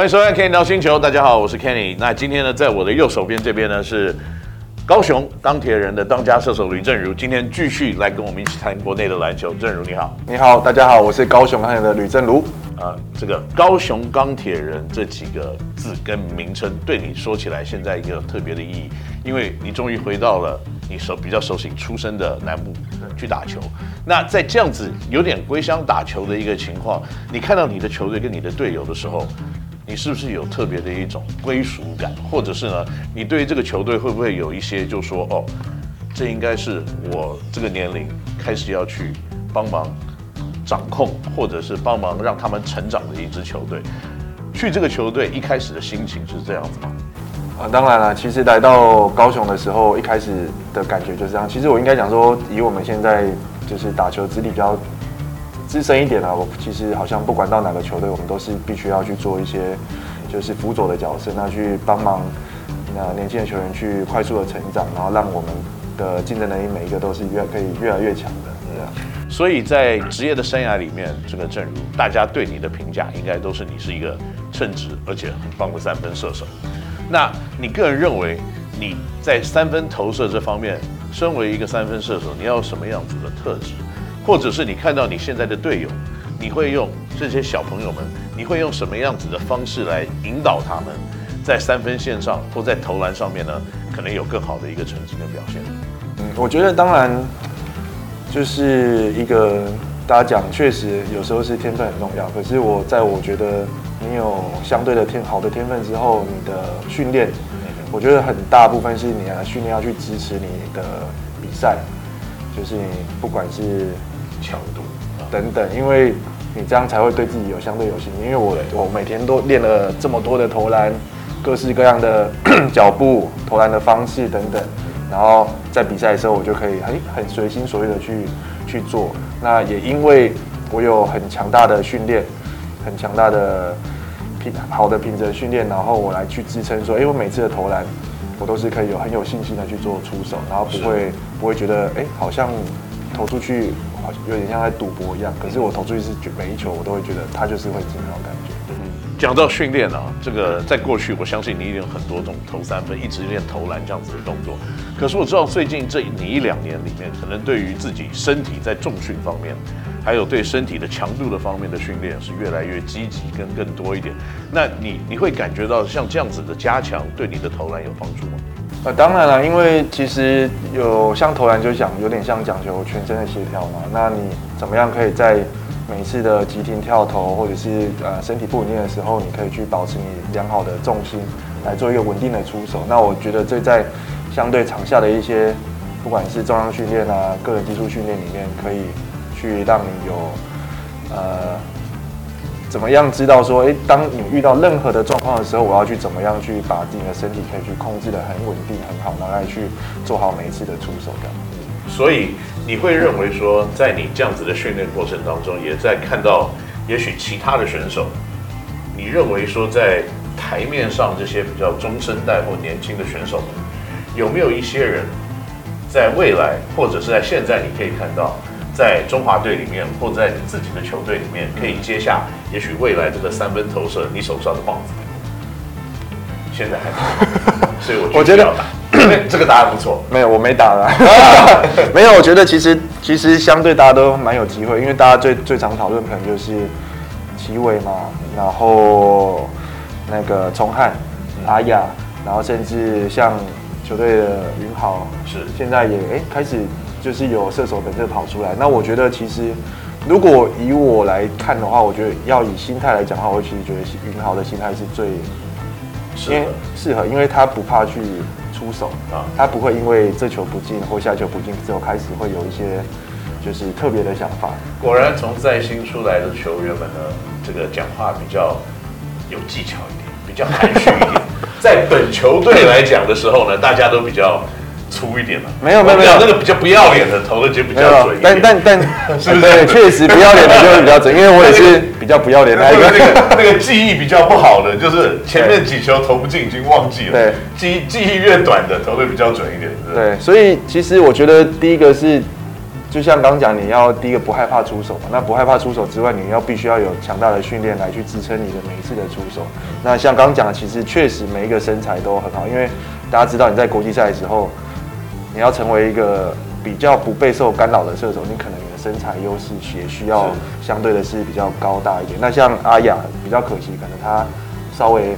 欢迎收看《Kenny 聊星球》，大家好，我是 Kenny。那今天呢，在我的右手边这边呢是高雄钢铁人的当家射手吕正如，今天继续来跟我们一起谈国内的篮球。正如你好，你好，大家好，我是高雄钢铁人的吕正如。啊，这个高雄钢铁人这几个字跟名称，对你说起来现在一个特别的意义，因为你终于回到了你熟比较熟悉出生的南部去打球。那在这样子有点归乡打球的一个情况，你看到你的球队跟你的队友的时候，你是不是有特别的一种归属感，或者是呢，你对于这个球队会不会有一些就说哦，这应该是我这个年龄开始要去帮忙。掌控，或者是帮忙让他们成长的一支球队，去这个球队一开始的心情是这样子吗？啊，当然了，其实来到高雄的时候，一开始的感觉就是这样。其实我应该讲说，以我们现在就是打球资历比较资深一点啊，我其实好像不管到哪个球队，我们都是必须要去做一些就是辅佐的角色，那去帮忙那年轻的球员去快速的成长，然后让我们的竞争能力每一个都是越可以越来越强的。所以在职业的生涯里面，这个政儒，大家对你的评价应该都是你是一个称职而且很棒的三分射手。那你个人认为你在三分投射这方面，身为一个三分射手，你要什么样子的特质？或者是你看到你现在的队友，你会用这些小朋友们，你会用什么样子的方式来引导他们，在三分线上或在投篮上面呢，可能有更好的一个成绩的表现？嗯，我觉得当然。就是一个大家讲，确实有时候是天分很重要。可是我在我觉得你有相对的天好的天分之后，你的训练，我觉得很大部分是你啊训练要去支持你的比赛，就是你不管是强度等等，因为你这样才会对自己有相对有信心。因为我我每天都练了这么多的投篮，各式各样的 脚步、投篮的方式等等。然后在比赛的时候，我就可以很很随心所欲的去去做。那也因为我有很强大的训练，很强大的品好的品质训练，然后我来去支撑说，哎，我每次的投篮，我都是可以有很有信心的去做出手，然后不会不会觉得哎，好像投出去有点像在赌博一样。可是我投出去是每一球，我都会觉得它就是会进那种感觉。讲到训练啊，这个在过去，我相信你一定有很多种投三分，一直练投篮这样子的动作。可是我知道最近这你一两年里面，可能对于自己身体在重训方面，还有对身体的强度的方面的训练是越来越积极跟更多一点。那你你会感觉到像这样子的加强对你的投篮有帮助吗？呃，当然了，因为其实有像投篮就讲有点像讲究全身的协调嘛。那你怎么样可以在每次的急停跳投，或者是呃身体不稳定的时候，你可以去保持你良好的重心，来做一个稳定的出手。那我觉得这在相对场下的一些，不管是重量训练啊、个人技术训练里面，可以去让你有呃怎么样知道说，诶，当你遇到任何的状况的时候，我要去怎么样去把自己的身体可以去控制得很稳定、很好，然后来去做好每一次的出手这样。所以。你会认为说，在你这样子的训练过程当中，也在看到也许其他的选手，你认为说在台面上这些比较中生代或年轻的选手们，有没有一些人在未来或者是在现在，你可以看到在中华队里面或者在你自己的球队里面，可以接下也许未来这个三分投射你手上的棒子？现在还没，所以我觉得。这个答案不错，没有，我没打了，没有。我觉得其实其实相对大家都蛮有机会，因为大家最最常讨论可能就是齐伟嘛，然后那个崇汉、阿雅，然后甚至像球队的云豪，是现在也哎开始就是有射手本色跑出来。那我觉得其实如果以我来看的话，我觉得要以心态来讲的话，我其实觉得云豪的心态是最适合适合，因为他不怕去。出手啊，他不会因为这球不进或下球不进之后开始会有一些就是特别的想法。果然，从在新出来的球员们呢，这个讲话比较有技巧一点，比较含蓄一点。在本球队来讲的时候呢，大家都比较。粗一点嘛？没有没有没有，那个比较不要脸的投的就比较准。但但但，是不是？确实不要脸的就会比较准，因为我也是比较不要脸那一个。那个那个记忆比较不好的，就是前面几球投不进，已经忘记了。对，记记忆越短的投的比较准一点。对，所以其实我觉得第一个是就像刚刚讲，你要第一个不害怕出手嘛。那不害怕出手之外，你要必须要有强大的训练来去支撑你的每一次的出手。那像刚刚讲的，其实确实每一个身材都很好，因为大家知道你在国际赛的时候，你要成为一个比较不备受干扰的射手，你可能你的身材优势也需要相对的是比较高大一点。那像阿雅比较可惜，可能她稍微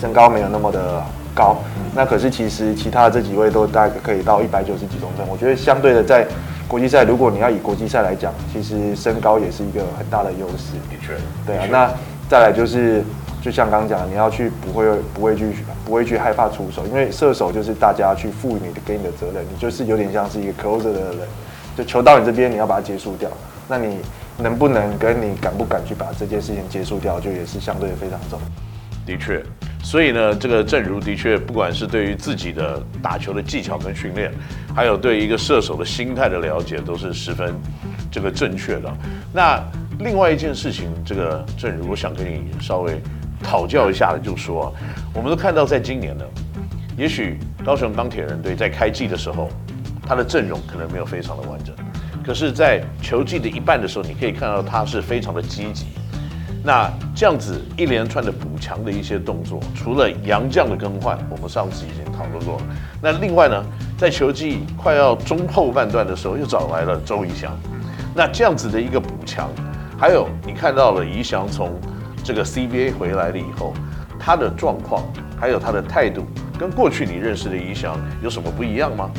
身高没有那么的高。那可是其实其他的这几位都大概可以到一百九十几公分。我觉得相对的在国际赛，如果你要以国际赛来讲，其实身高也是一个很大的优势。的确，对啊。那再来就是，就像刚刚讲，你要去不会不会去不会去害怕出手，因为射手就是大家去赋予你的给你的责任，你就是有点像是一个 closer 的人，就球到你这边，你要把它结束掉。那你能不能跟你敢不敢去把这件事情结束掉，就也是相对非常重。的确，所以呢，这个正如的确，不管是对于自己的打球的技巧跟训练，还有对一个射手的心态的了解，都是十分这个正确的。那另外一件事情，这个正如我想跟你稍微讨教一下的，就说，我们都看到在今年呢，也许高雄钢铁人队在开季的时候，他的阵容可能没有非常的完整，可是，在球季的一半的时候，你可以看到他是非常的积极。那这样子一连串的补强的一些动作，除了杨将的更换，我们上次已经讨论过了。那另外呢，在球季快要中后半段的时候，又找来了周仪翔。那这样子的一个补强，还有你看到了仪翔从这个 CBA 回来了以后，他的状况，还有他的态度，跟过去你认识的仪翔有什么不一样吗？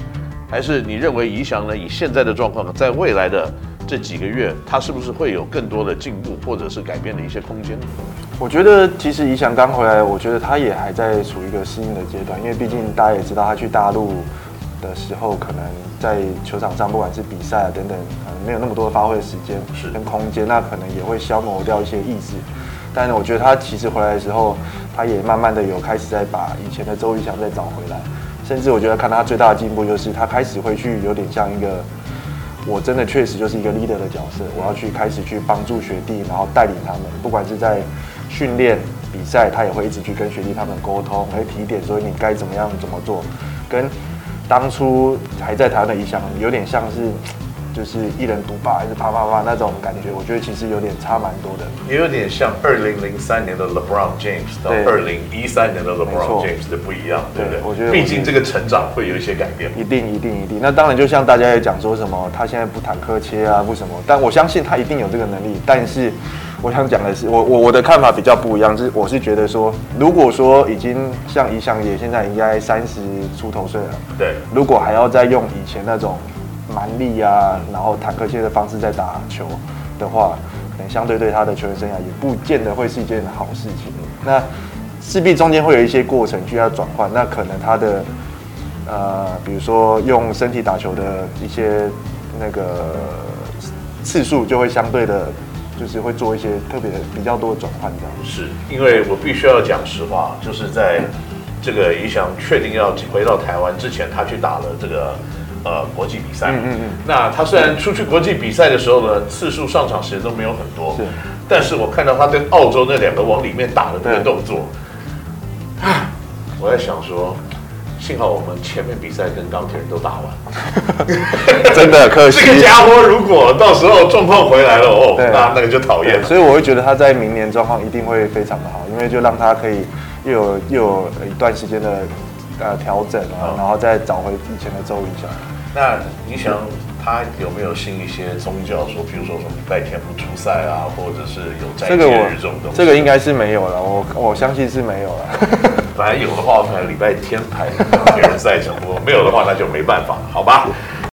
还是你认为仪翔呢，以现在的状况，在未来的？这几个月，他是不是会有更多的进步，或者是改变的一些空间？我觉得其实宜翔刚回来，我觉得他也还在处于一个适应的阶段，因为毕竟大家也知道，他去大陆的时候，可能在球场上，不管是比赛啊等等，可能没有那么多的发挥的时间跟空间，那可能也会消磨掉一些意志。但是我觉得他其实回来的时候，他也慢慢的有开始在把以前的周瑜翔再找回来，甚至我觉得看他最大的进步就是他开始会去有点像一个。我真的确实就是一个 leader 的角色，我要去开始去帮助学弟，然后带领他们，不管是在训练、比赛，他也会一直去跟学弟他们沟通，会提点，说你该怎么样怎么做，跟当初还在台湾的仪翔有点像是。就是一人独霸，还是啪啪啪那种感觉，我觉得其实有点差蛮多的，也有点像二零零三年的 LeBron James 到二零一三年的 LeBron James 的不一样，对不对？我觉得，毕竟这个成长会有一些改变。一定一定一定。那当然，就像大家也讲说什么，他现在不坦克切啊，不什么，但我相信他一定有这个能力。但是，我想讲的是，我我我的看法比较不一样，就是我是觉得说，如果说已经像仪翔也现在应该三十出头岁了，对，如果还要再用以前那种。蛮力啊，然后坦克切的方式在打球的话，可能相对对他的球员生涯也不见得会是一件好事情。那势必中间会有一些过程需要转换，那可能他的呃，比如说用身体打球的一些那个次数就会相对的，就是会做一些特别比较多的转换这样。是因为我必须要讲实话，就是在这个仪翔确定要回到台湾之前，他去打了这个。呃，国际比赛，嗯嗯嗯，那他虽然出去国际比赛的时候呢，次数上场时间都没有很多，是，但是我看到他跟澳洲那两个往里面打的那个动作，啊，我在想说，幸好我们前面比赛跟钢铁人都打完，真的可惜，这个家伙如果到时候状况回来了哦，那那个就讨厌，所以我会觉得他在明年状况一定会非常的好，因为就让他可以又有又有一段时间的。呃，调整啊，然后再找回以前的周瑜翔。那你想他有没有信一些宗教说，说比如说什么礼拜天不出赛啊，或者是有斋戒日这种东西？这个应该是没有了，我我相信是没有了。本来有的话，可能礼拜天排别人赛程，如果没有的话，那就没办法，好吧？